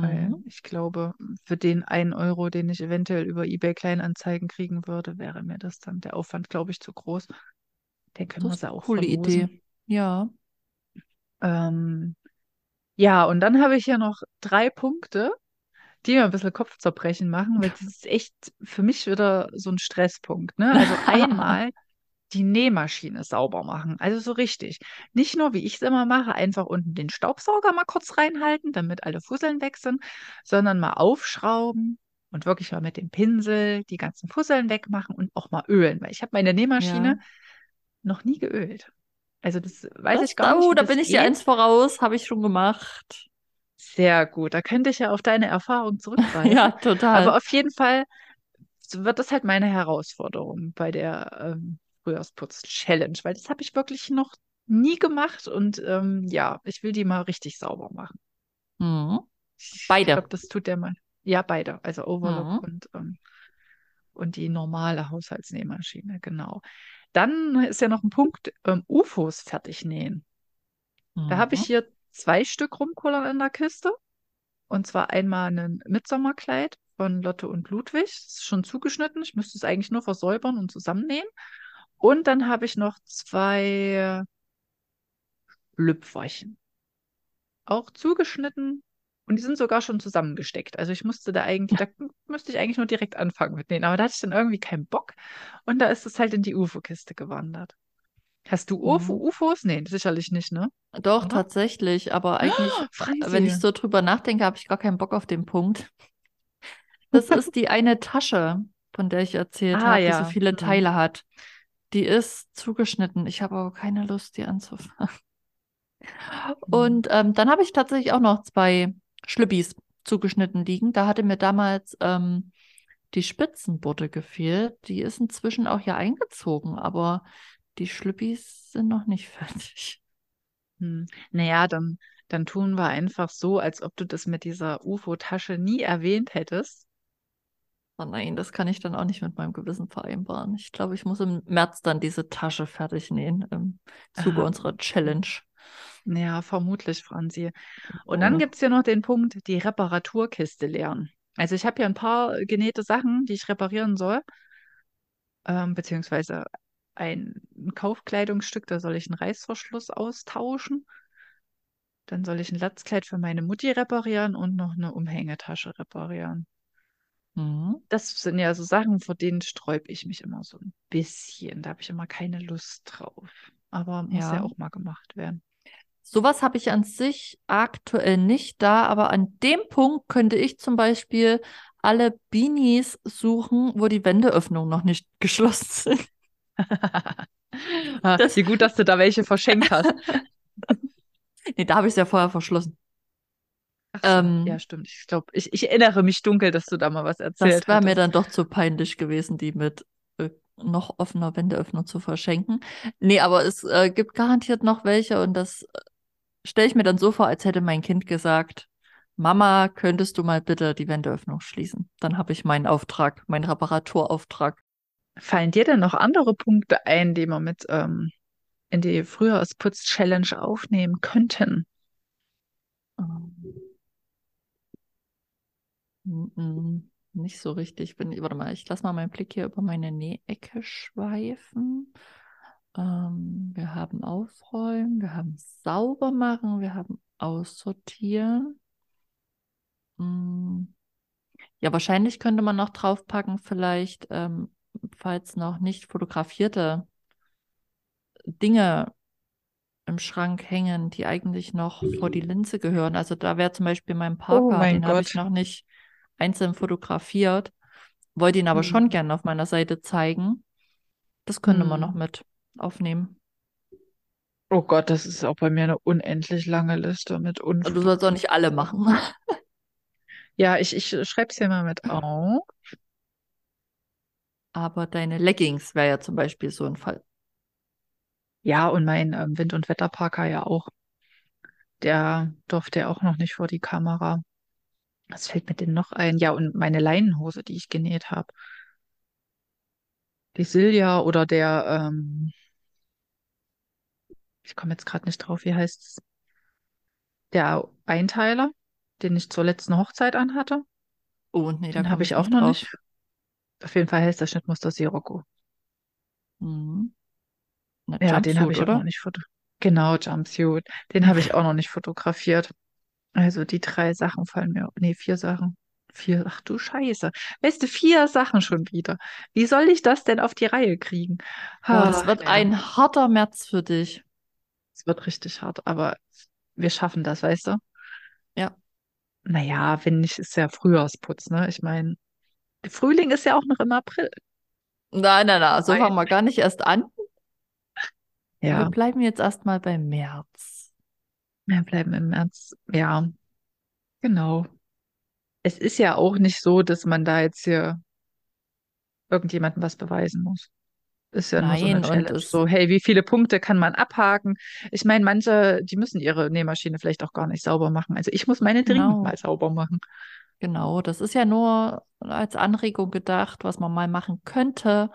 weil Mhm. ich glaube, für den einen Euro, den ich eventuell über eBay Kleinanzeigen kriegen würde, wäre mir das dann der Aufwand, glaube ich, zu groß. Den können wir Das ist sie eine auch coole verlosen. Idee. Ja. Ähm, ja, und dann habe ich hier noch drei Punkte, die mir ein bisschen Kopfzerbrechen machen, weil das ist echt für mich wieder so ein Stresspunkt. Ne? <laughs> Also einmal die Nähmaschine sauber machen. Also so richtig. Nicht nur, wie ich es immer mache, einfach unten den Staubsauger mal kurz reinhalten, damit alle Fusseln weg sind, sondern mal aufschrauben und wirklich mal mit dem Pinsel die ganzen Fusseln wegmachen und auch mal ölen, weil ich habe meine Nähmaschine Ja. noch nie geölt. Also das weiß Das, ich gar nicht, oh, da bin ich dir eins voraus, habe ich schon gemacht. Sehr gut. Da könnte ich ja auf deine Erfahrung <laughs> zurückgreifen. Ja, Aber total. auf jeden Fall wird das halt meine Herausforderung bei der ähm, Frühjahrsputz-Challenge, weil das habe ich wirklich noch nie gemacht und ähm, ja, ich will die mal richtig sauber machen. Mhm. Ich Beide. glaube, das tut der mal. Ja, beide. Also Overlock Mhm. und, ähm, und die normale Haushaltsnähmaschine, genau. Dann ist ja noch ein Punkt, ähm, UFOs fertig nähen. Da habe ich Mhm. hier zwei Stück rumkullern in der Kiste. Und zwar einmal ein Mitsommerkleid von Lotte und Ludwig. Das ist schon zugeschnitten. Ich müsste es eigentlich nur versäubern und zusammennähen. Und dann habe ich noch zwei Lüpferchen. Auch zugeschnitten. Und die sind sogar schon zusammengesteckt. Also ich musste da eigentlich, da müsste ich eigentlich nur direkt anfangen mit nähen. Aber da hatte ich dann irgendwie keinen Bock. Und da ist es halt in die UFO-Kiste gewandert. Hast du UFO, Mhm. UFOs? Nee, sicherlich nicht, ne? Doch, Oder? tatsächlich. Aber eigentlich, Oh, wenn ich so drüber nachdenke, habe ich gar keinen Bock auf den Punkt. Das ist <laughs> die eine Tasche, von der ich erzählt Ah habe, die so ja. viele Hm. Teile hat. Die ist zugeschnitten. Ich habe aber keine Lust, die anzufangen. Hm. Und ähm, dann habe ich tatsächlich auch noch zwei Schlüppis zugeschnitten liegen. Da hatte mir damals ähm, die Spitzenbutte gefehlt. Die ist inzwischen auch hier eingezogen, aber die Schlüppis sind noch nicht <laughs> fertig. Hm. Naja, dann, dann tun wir einfach so, als ob du das mit dieser UFO-Tasche nie erwähnt hättest. Oh nein, das kann ich dann auch nicht mit meinem Gewissen vereinbaren. Ich glaube, ich muss im März dann diese Tasche fertig nähen im Zuge Aha. unserer Challenge. Ja, vermutlich, Franzi. Und dann Oh. gibt es hier noch den Punkt, die Reparaturkiste leeren. Also ich habe hier ein paar genähte Sachen, die ich reparieren soll, ähm, beziehungsweise ein Kaufkleidungsstück, da soll ich einen Reißverschluss austauschen. Dann soll ich ein Latzkleid für meine Mutti reparieren und noch eine Umhängetasche reparieren. Mhm. Das sind ja so Sachen, vor denen sträube ich mich immer so ein bisschen. Da habe ich immer keine Lust drauf. Aber muss ja Ja. auch mal gemacht werden. Sowas habe ich an sich aktuell nicht da, aber an dem Punkt könnte ich zum Beispiel alle Beanies suchen, wo die Wendeöffnungen noch nicht <laughs> geschlossen sind. Ah, Das- Wie gut, dass du da welche verschenkt hast. <laughs> Nee, da habe ich es ja vorher verschlossen. So, Ähm, ja, stimmt. Ich glaube, ich, ich erinnere mich dunkel, dass du da mal was erzählt Das wäre mir hattest. dann doch zu peinlich gewesen, die mit äh, noch offener Wendeöffnung zu verschenken. Nee, aber es äh, gibt garantiert noch welche und das äh, stelle ich mir dann so vor, als hätte mein Kind gesagt, Mama, könntest du mal bitte die Wendeöffnung schließen? Dann habe ich meinen Auftrag, meinen Reparaturauftrag. Fallen dir denn noch andere Punkte ein, die wir mit ähm, in die Frühjahrsputz-Challenge aufnehmen könnten? Ähm, nicht so richtig. Bin, warte mal, ich lasse mal meinen Blick hier über meine Nähecke schweifen. Ähm, wir haben Aufräumen, wir haben sauber machen, wir haben Aussortieren. Mm. Ja, wahrscheinlich könnte man noch draufpacken, vielleicht, ähm, falls noch nicht fotografierte Dinge im Schrank hängen, die eigentlich noch vor die Linse gehören. Also da wäre zum Beispiel mein Oh Parker, mein den habe ich noch nicht einzeln fotografiert, wollte ihn aber schon Hm. gerne auf meiner Seite zeigen. Das könnte man noch mit aufnehmen. Oh Gott, das ist auch bei mir eine unendlich lange Liste mit Also Du sollst auch nicht alle machen. <laughs> Ja, ich, ich schreibe es hier mal mit auf. Aber deine Leggings wäre ja zum Beispiel so ein Fall. Ja, und mein ähm, Wind- und Wetterparker ja auch. Der durfte ja auch noch nicht vor die Kamera. Was fällt mir denn noch ein? Ja, und meine Leinenhose, die ich genäht habe. Die Silja oder der, ähm, ich komme jetzt gerade nicht drauf, wie heißt's? Der Einteiler, den ich zur letzten Hochzeit anhatte. Oh, nee, da Den habe ich auch noch drauf. nicht. Auf jeden Fall heißt der Schnittmuster Sirocco. Mhm. Na, Ja, den habe Jumpsuit, ich auch noch oder? nicht fotografiert. Genau, Jumpsuit. Den habe ich auch noch nicht fotografiert. Also die drei Sachen fallen mir, nee, vier Sachen. Vier, ach du Scheiße. Weißt du, vier Sachen schon wieder. Wie soll ich das denn auf die Reihe kriegen? Boah, das Ach, wird naja, ein harter März für dich. es wird richtig hart, aber wir schaffen das, weißt du? Ja. Naja, wenn nicht, ist ja Frühjahrsputz, ne? Ich meine, der Frühling ist ja auch noch im April. Nein, nein, nein, so fangen wir gar nicht erst an. Wir ja, bleiben jetzt erstmal beim März. Wir bleiben im März. Ja, genau. Es ist ja auch nicht so, dass man da jetzt hier irgendjemandem was beweisen muss. Ist ja nur so eine Nein, und Challenge. es, So, hey, wie viele Punkte kann man abhaken? Ich meine, manche, die müssen ihre Nähmaschine vielleicht auch gar nicht sauber machen. Also ich muss meine dringend mal genau, sauber machen. genau, das ist ja nur als Anregung gedacht, was man mal machen könnte,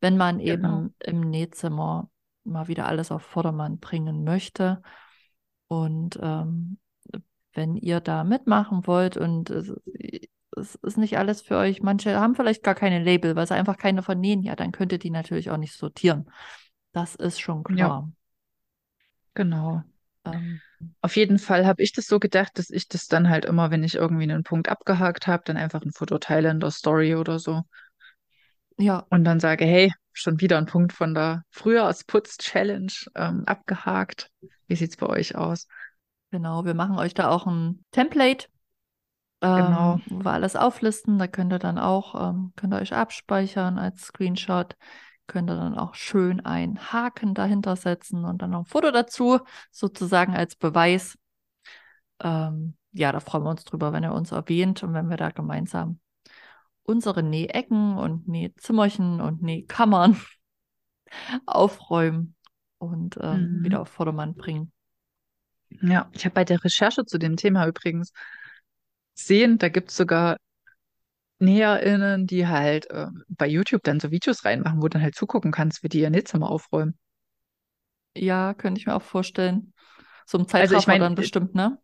wenn man Genau. eben im Nähzimmer mal wieder alles auf Vordermann bringen möchte. Und ähm, wenn ihr da mitmachen wollt und es, es ist nicht alles für euch, manche haben vielleicht gar keine Label, weil sie einfach keine vernähen, ja, dann könnt ihr die natürlich auch nicht sortieren. Das ist schon Ja, klar. genau. Ähm, Auf jeden Fall habe ich das so gedacht, dass ich das dann halt immer, wenn ich irgendwie einen Punkt abgehakt habe, dann einfach ein Foto teile in der Story oder so. ja, Und dann sage, hey, schon wieder ein Punkt von der Frühjahrsputz-Challenge ähm, abgehakt. Wie sieht's bei euch aus? genau. Wir machen euch da auch ein Template, Genau. ähm, wo wir alles auflisten. Da könnt ihr dann auch, ähm, könnt ihr euch abspeichern als Screenshot. Könnt ihr dann auch schön einen Haken dahinter setzen und dann noch ein Foto dazu, sozusagen als Beweis. Ähm, ja, da freuen wir uns drüber, wenn ihr uns erwähnt und wenn wir da gemeinsam unsere Nähecken und Nähzimmerchen und Nähkammern <laughs> aufräumen und ähm, wieder Mhm. auf Vordermann bringen. Ja, ich habe bei der Recherche zu dem Thema übrigens gesehen, da gibt es sogar NäherInnen, die halt äh, bei YouTube dann so Videos reinmachen, wo du dann halt zugucken kannst, wie die ihr Nähzimmer aufräumen. Ja, könnte ich mir auch vorstellen. So im Also ich Zeitraffer meine, dann bestimmt, ne?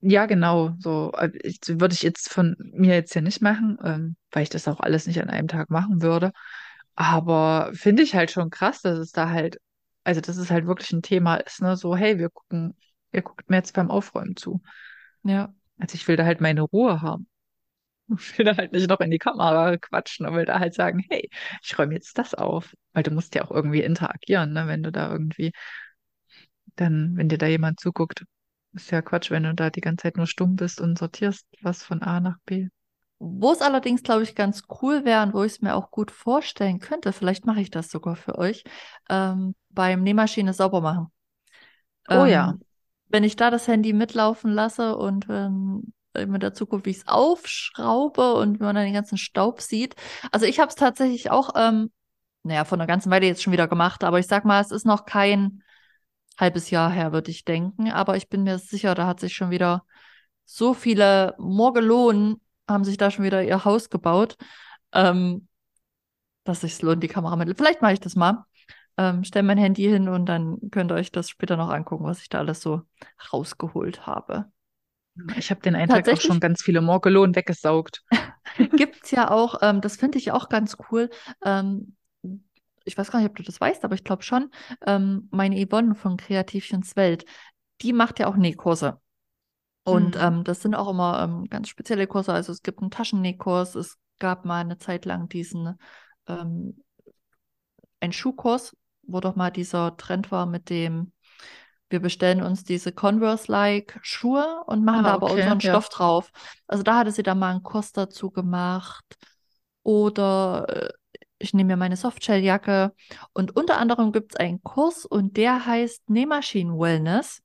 ja genau, so äh, ich, würde ich jetzt von mir jetzt hier nicht machen, ähm, weil ich das auch alles nicht an einem Tag machen würde. Aber finde ich halt schon krass, dass es da halt, also dass es halt wirklich ein Thema ist, ne? So, hey, wir gucken, ihr guckt mir jetzt beim Aufräumen zu. Ja, Also ich will da halt meine Ruhe haben. Ich will da halt nicht noch in die Kamera quatschen und will da halt sagen, hey, ich räume jetzt das auf. Weil du musst ja auch irgendwie interagieren, ne? Wenn du da irgendwie, dann, wenn dir da jemand zuguckt, ist ja Quatsch, wenn du da die ganze Zeit nur stumm bist und sortierst was von A nach B. Wo es allerdings, glaube ich, ganz cool wäre und wo ich es mir auch gut vorstellen könnte, vielleicht mache ich das sogar für euch, ähm, beim Nähmaschine sauber machen. Oh ja, Ähm, wenn ich da das Handy mitlaufen lasse und ähm, mit der Zukunft, wie ich es aufschraube und wie man dann den ganzen Staub sieht. Also ich habe es tatsächlich auch, ähm, naja, von einer ganzen Weile jetzt schon wieder gemacht, aber ich sag mal, es ist noch kein halbes Jahr her, würde ich denken. Aber ich bin mir sicher, da hat sich schon wieder so viele Morgelonen haben sich da schon wieder ihr Haus gebaut, ähm, dass sich lohnt, die Kamera mit. Vielleicht mache ich das mal. Ähm, stell mein Handy hin und dann könnt ihr euch das später noch angucken, was ich da alles so rausgeholt habe. Ich habe den Eintrag auch schon ganz viele Morgelonen weggesaugt. <laughs> Gibt es ja auch, ähm, das finde ich auch ganz cool. Ähm, ich weiß gar nicht, ob du das weißt, aber ich glaube schon. Ähm, meine Yvonne von Kreativchens Welt, die macht ja auch Nähkurse. Und Mhm. ähm, das sind auch immer ähm, ganz spezielle Kurse. Also es gibt einen Taschennähkurs, es gab mal eine Zeit lang diesen ähm, einen Schuhkurs, wo doch mal dieser Trend war mit dem, wir bestellen uns diese Converse-like Schuhe und machen Ah, da aber okay, unseren ja. Stoff drauf. Also da hatte sie da mal einen Kurs dazu gemacht. Oder äh, ich nehme mir meine Softshelljacke. Und unter anderem gibt es einen Kurs und der heißt Nähmaschinen Wellness.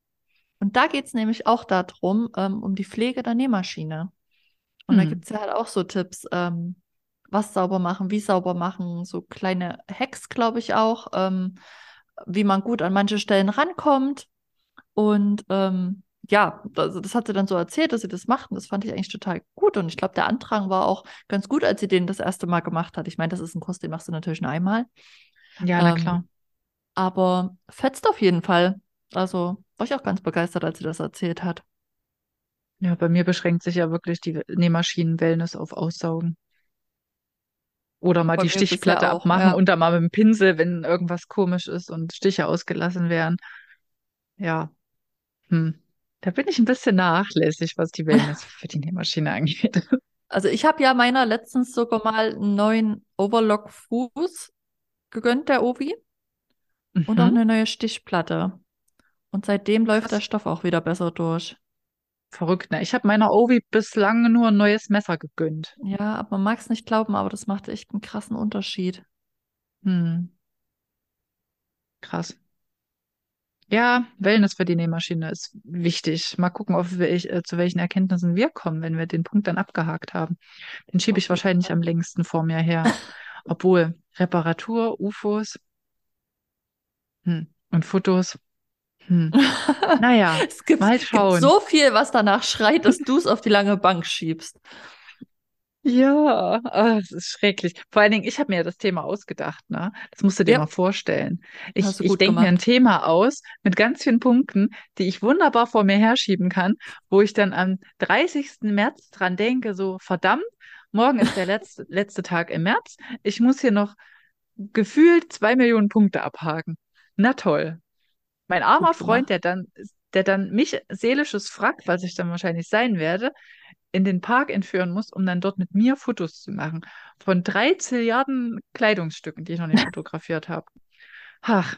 Und da geht es nämlich auch darum, ähm, um die Pflege der Nähmaschine. Und da Hm. gibt es ja halt auch so Tipps, ähm, was sauber machen, wie sauber machen, so kleine Hacks, glaube ich auch, ähm, wie man gut an manche Stellen rankommt. Und ähm, ja, also das hat sie dann so erzählt, dass sie das macht. Und das fand ich eigentlich total gut. Und ich glaube, der Andrang war auch ganz gut, als sie den das erste Mal gemacht hat. Ich meine, das ist ein Kurs, den machst du natürlich nur einmal. Ja, na Ähm, klar. aber fetzt auf jeden Fall. Also war ich auch ganz begeistert, als sie das erzählt hat. Ja, bei mir beschränkt sich ja wirklich die Nähmaschinen-Wellness auf Aussaugen. Oder mal Bei die Stichplatte auch, abmachen ja. und dann mal mit dem Pinsel, wenn irgendwas komisch ist und Stiche ausgelassen werden. Ja, hm. Da bin ich ein bisschen nachlässig, was die Wellness <laughs> für die Nähmaschine angeht. Also ich habe ja meiner letztens sogar mal einen neuen Overlock-Fuß gegönnt, der Ovi, und auch Mhm. eine neue Stichplatte. Und seitdem läuft der. Stoff auch wieder besser durch. Verrückt, ne? Ich habe meiner Ovi bislang nur ein neues Messer gegönnt. Ja, aber man mag es nicht glauben, aber das macht echt einen krassen Unterschied. Hm. Krass. Ja, Wellness für die Nähmaschine ist wichtig. Mal gucken, welch, äh, zu welchen Erkenntnissen wir kommen, wenn wir den Punkt dann abgehakt haben. Den schiebe ich wahrscheinlich am längsten vor mir her. <laughs> Obwohl, Reparatur, UFOs, hm. Und Fotos, hm. Naja, <laughs> Es gibt, mal gibt schauen. so viel, was danach schreit, dass du es auf die lange Bank schiebst. Ja, ah, es ist schrecklich. Vor allen Dingen, ich habe mir das Thema ausgedacht, ne? Das musst du dir Ja. mal vorstellen. Ich, ich denke mir ein. Thema aus mit ganz vielen Punkten, die ich wunderbar vor mir herschieben kann, wo ich dann am 30. März dran denke, so verdammt, morgen ist der <laughs> letzte, letzte Tag im März. Ich muss hier noch gefühlt zwei Millionen Punkte abhaken. Na toll. Mein armer Freund, der dann, der dann mich seelisches Frack, was ich dann wahrscheinlich sein werde, in den Park entführen muss, um dann dort mit mir Fotos zu machen. Von drei Zilliarden Kleidungsstücken, die ich noch nicht <laughs> fotografiert habe. Ach,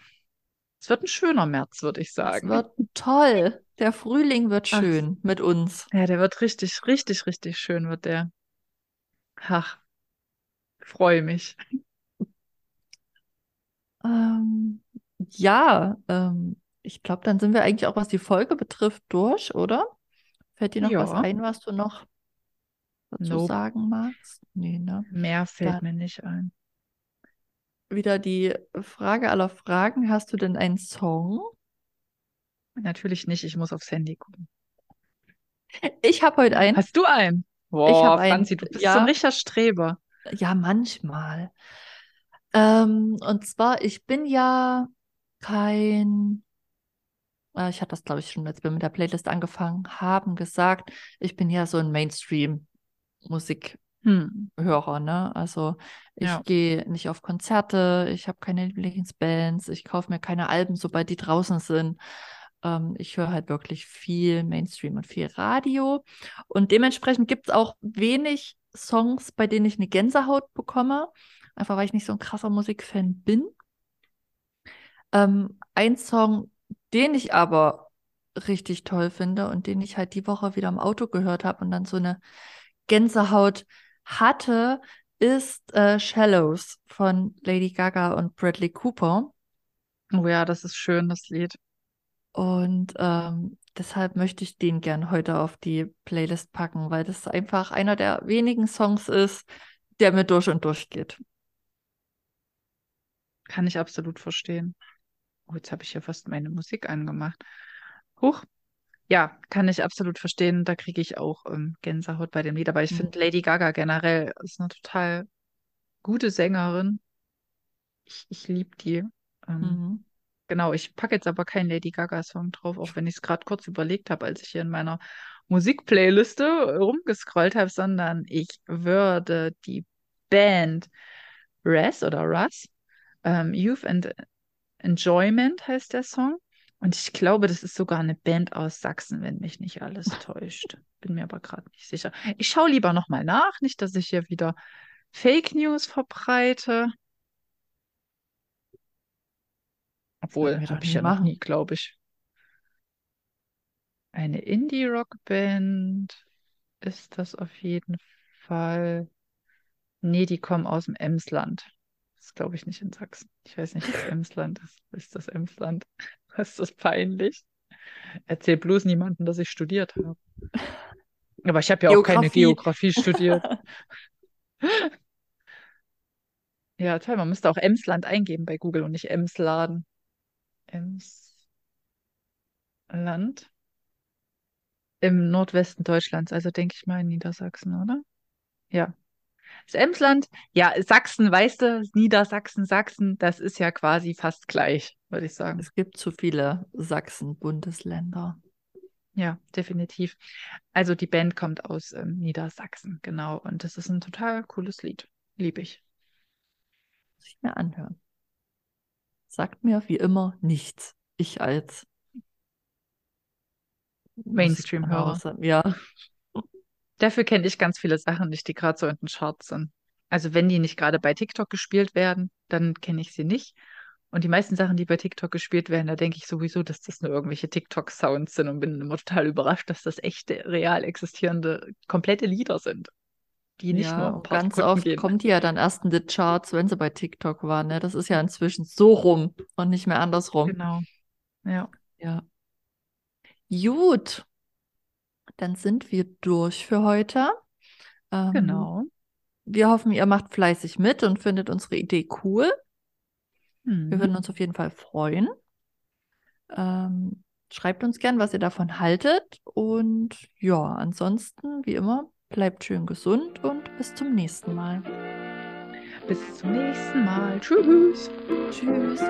es wird ein schöner März, würde ich Es sagen. wird toll. Der Frühling wird Ach, schön mit uns. ja, der wird richtig, richtig, richtig schön, wird der. Ach, freue mich. Ähm, ja, ähm, ich glaube, dann sind wir eigentlich auch, was die Folge betrifft, durch, oder? Fällt dir noch was Ja, ein, was du noch dazu nope, sagen magst? Nee, ne? mehr fällt Dann mir nicht ein. wieder die Frage aller Fragen. Hast du denn einen Song? Natürlich nicht, ich muss aufs Handy gucken. Ich habe heute einen. Hast du einen? Ich habe Boah, einen, Franzi, du bist so ein ja, richtiger Streber. ja, manchmal. Ähm, und zwar, ich bin ja kein, äh, ich hatte das, glaube ich, schon, als wir mit der Playlist angefangen haben, gesagt, ich bin ja so ein Mainstream-Musikhörer, Hm, ne? Also ich ja. gehe nicht auf Konzerte, ich habe keine Lieblingsbands, ich kaufe mir keine Alben, sobald die draußen sind. Ähm, ich höre halt wirklich viel Mainstream und viel Radio. Und dementsprechend gibt es auch wenig Songs, bei denen ich eine Gänsehaut bekomme. Einfach weil ich nicht so ein krasser Musikfan bin. Ähm, ein Song, den ich aber richtig toll finde und den ich halt die Woche wieder im Auto gehört habe und dann so eine Gänsehaut hatte, ist äh, Shallows von Lady Gaga und Bradley Cooper. Oh ja, das ist schön, das Lied. Und ähm, deshalb möchte ich den gern heute auf die Playlist packen, weil das einfach einer der wenigen Songs ist, der mir durch und durch geht. Kann ich absolut verstehen. Oh, jetzt habe ich ja fast meine Musik angemacht. Huch, Ja, kann ich absolut verstehen. Da kriege ich auch ähm, Gänsehaut bei dem Lied. Aber ich Mhm. finde Lady Gaga generell ist eine total gute Sängerin. Ich, ich liebe die. Ähm, Mhm. genau, ich packe jetzt aber keinen Lady Gaga-Song drauf, auch wenn ich es gerade kurz überlegt habe, als ich hier in meiner Musikplayliste rumgescrollt habe, sondern ich würde die Band Raz oder Russ, ähm, Youth and Enjoyment heißt der Song. Und ich glaube, das ist sogar eine Band aus Sachsen, wenn mich nicht alles <laughs> täuscht. Bin mir aber gerade nicht sicher. Ich schaue lieber nochmal nach, nicht, dass ich hier wieder Fake News verbreite. Obwohl, habe ich ja noch machen. nie, glaube ich. Eine Indie-Rock-Band ist das auf jeden Fall. Nee, die kommen aus dem Emsland. Ist, glaube ich, nicht in Sachsen. Ich weiß nicht, was Emsland ist. Ist das Emsland? <laughs> Ist das peinlich? Erzähl bloß niemandem, dass ich studiert habe. Aber ich habe ja auch keine Geografie. Geografie studiert. <laughs> Ja, toll, man müsste auch Emsland eingeben bei Google und nicht Emsladen. Emsland im Nordwesten Deutschlands, also denke ich mal in Niedersachsen, oder? Ja. Das Emsland, ja, Sachsen, weißt du, Niedersachsen, Sachsen, das ist ja quasi fast gleich, würde ich sagen. Es gibt zu viele Sachsen-Bundesländer. Ja, definitiv. Also die Band kommt aus ähm, Niedersachsen, genau. Und das ist ein total cooles Lied. Liebe ich. Muss ich mir anhören. Sagt mir wie immer nichts. Ich als Mainstream-Hörer. Ja, Dafür kenne ich ganz viele Sachen nicht, die gerade so in den Charts sind. Also wenn die nicht gerade bei TikTok gespielt werden, dann kenne ich sie nicht. Und die meisten Sachen, die bei TikTok gespielt werden, da denke ich sowieso, dass das nur irgendwelche TikTok-Sounds sind und bin immer total überrascht, dass das echte, real existierende, komplette Lieder sind, die nicht nur ja, ein und paar ganz Sekunden oft gehen. kommt die ja dann erst in die Charts, wenn sie bei TikTok waren. Ne? Das ist ja inzwischen so rum und nicht mehr andersrum. Genau. Ja. Ja. Gut, dann sind wir durch für heute. Ähm, Genau. Wir hoffen, ihr macht fleißig mit und findet unsere Idee cool. Wir Mhm. würden uns auf jeden Fall freuen. Ähm, schreibt uns gern, was ihr davon haltet. Und ja, ansonsten, wie immer, bleibt schön gesund und bis zum nächsten Mal. Bis zum nächsten Mal. Tschüss. Tschüss.